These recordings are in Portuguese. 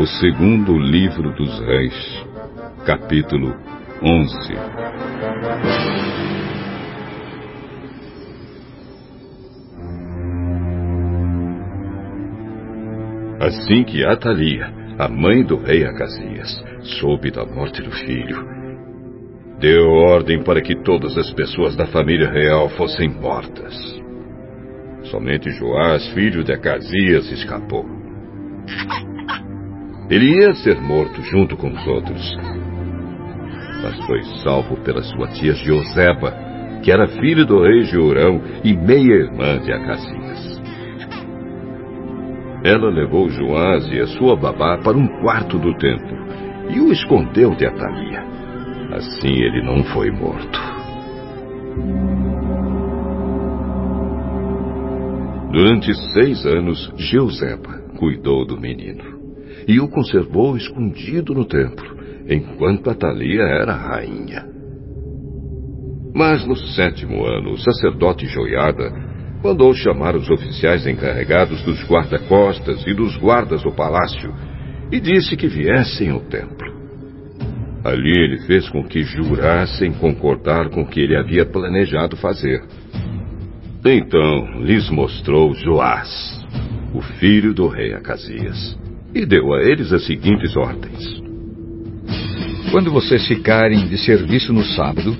O segundo livro dos Reis, capítulo 11. Assim que Atalia, a mãe do rei Acasias, soube da morte do filho, deu ordem para que todas as pessoas da família real fossem mortas. Somente Joás, filho de Acasias, escapou. Ele ia ser morto junto com os outros. Mas foi salvo pela sua tia Joseba, que era filha do rei Jorão e meia-irmã de Acasias. Ela levou Joás e a sua babá para um quarto do templo e o escondeu de Atalia. Assim ele não foi morto. Durante seis anos, Jeuseba cuidou do menino e o conservou escondido no templo, enquanto Atalia era rainha. Mas no sétimo ano, o sacerdote Joiada mandou chamar os oficiais encarregados dos guarda-costas e dos guardas do palácio e disse que viessem ao templo. Ali ele fez com que jurassem concordar com o que ele havia planejado fazer. Então lhes mostrou Joás, o filho do rei Acasias, e deu a eles as seguintes ordens: Quando vocês ficarem de serviço no sábado,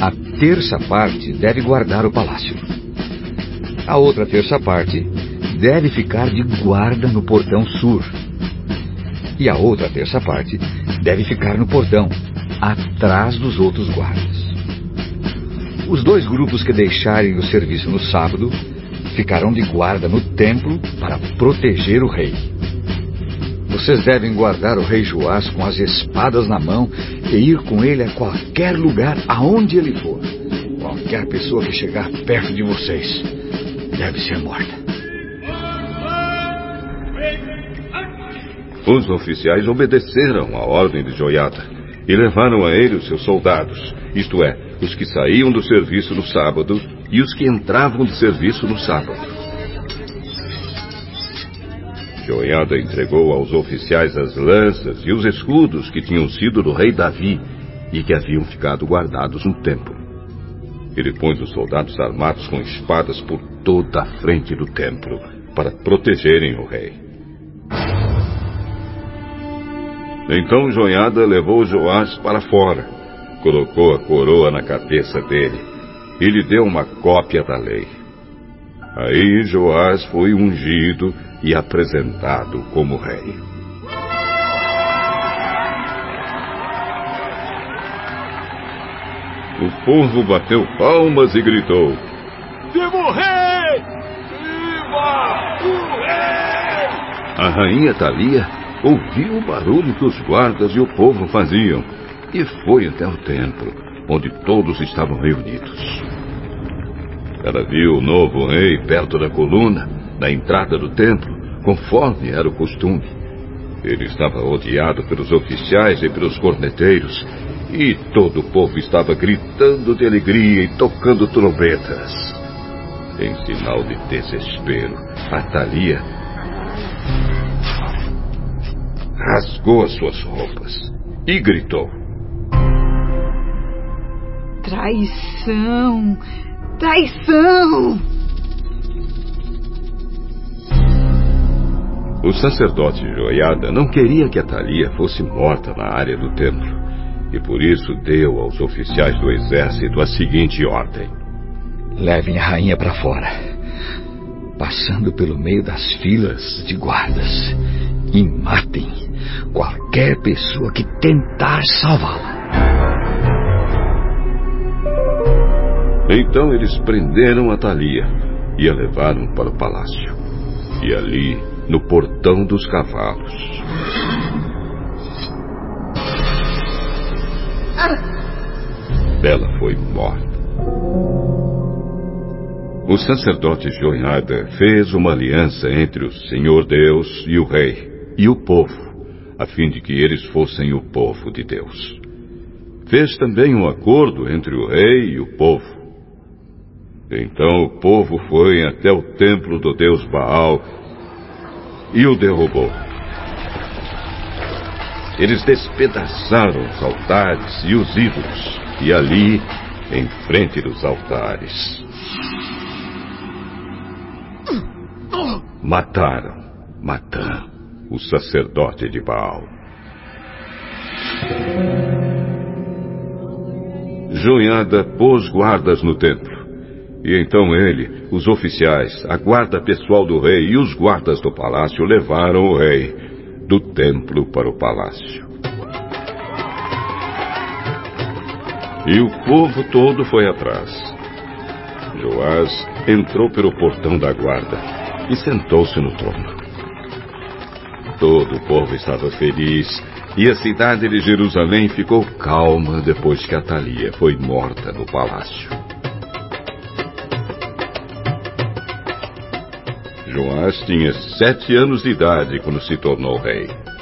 a terça parte deve guardar o palácio. A outra terça parte deve ficar de guarda no portão sul. E a outra terça parte deve ficar no portão, atrás dos outros guardas. Os dois grupos que deixarem o serviço no sábado ficarão de guarda no templo para proteger o rei. Vocês devem guardar o rei Joás com as espadas na mão e ir com ele a qualquer lugar aonde ele for. Qualquer pessoa que chegar perto de vocês deve ser morta. Os oficiais obedeceram à ordem de Joiada e levaram a ele os seus soldados, isto é, os que saíam do serviço no sábado e os que entravam de serviço no sábado. Joiada entregou aos oficiais as lanças e os escudos que tinham sido do rei Davi e que haviam ficado guardados no templo. Ele pôs os soldados armados com espadas por toda a frente do templo para protegerem o rei. Então Joiada levou Joás para fora, colocou a coroa na cabeça dele e lhe deu uma cópia da lei. Aí Joás foi ungido e apresentado como rei. O povo bateu palmas e gritou: Viva o rei! Viva o rei! A rainha Thalia ouviu o barulho que os guardas e o povo faziam e foi até o templo, onde todos estavam reunidos. Ela viu o novo rei perto da coluna, na entrada do templo, conforme era o costume. Ele estava odiado pelos oficiais e pelos corneteiros, e todo o povo estava gritando de alegria e tocando trombetas. Em sinal de desespero, a Thalia rasgou as suas roupas e gritou: Traição! Traição! O sacerdote Joiada não queria que a Thalia fosse morta na área do templo e por isso deu aos oficiais do exército a seguinte ordem: Levem a rainha para fora, passando pelo meio das filas de guardas, e matem qualquer pessoa que tentar salvá-la. Então eles prenderam a Thalia e a levaram para o palácio. E ali, no portão dos cavalos, ela foi morta. O sacerdote Joiada fez uma aliança entre o Senhor Deus e o rei e o povo, a fim de que eles fossem o povo de Deus. Fez também um acordo entre o rei e o povo. Então o povo foi até o templo do deus Baal e o derrubou. eles despedaçaram os altares e os ídolos, e ali, em frente dos altares, mataram Matã, o sacerdote de Baal. Joiada pôs guardas no templo. E então ele, os oficiais, a guarda pessoal do rei e os guardas do palácio levaram o rei do templo para o palácio. E o povo todo foi atrás. Joás entrou pelo portão da guarda e sentou-se no trono. Todo o povo estava feliz e a cidade de Jerusalém ficou calma depois que Atalia foi morta no palácio. Joás tinha sete anos de idade quando se tornou rei.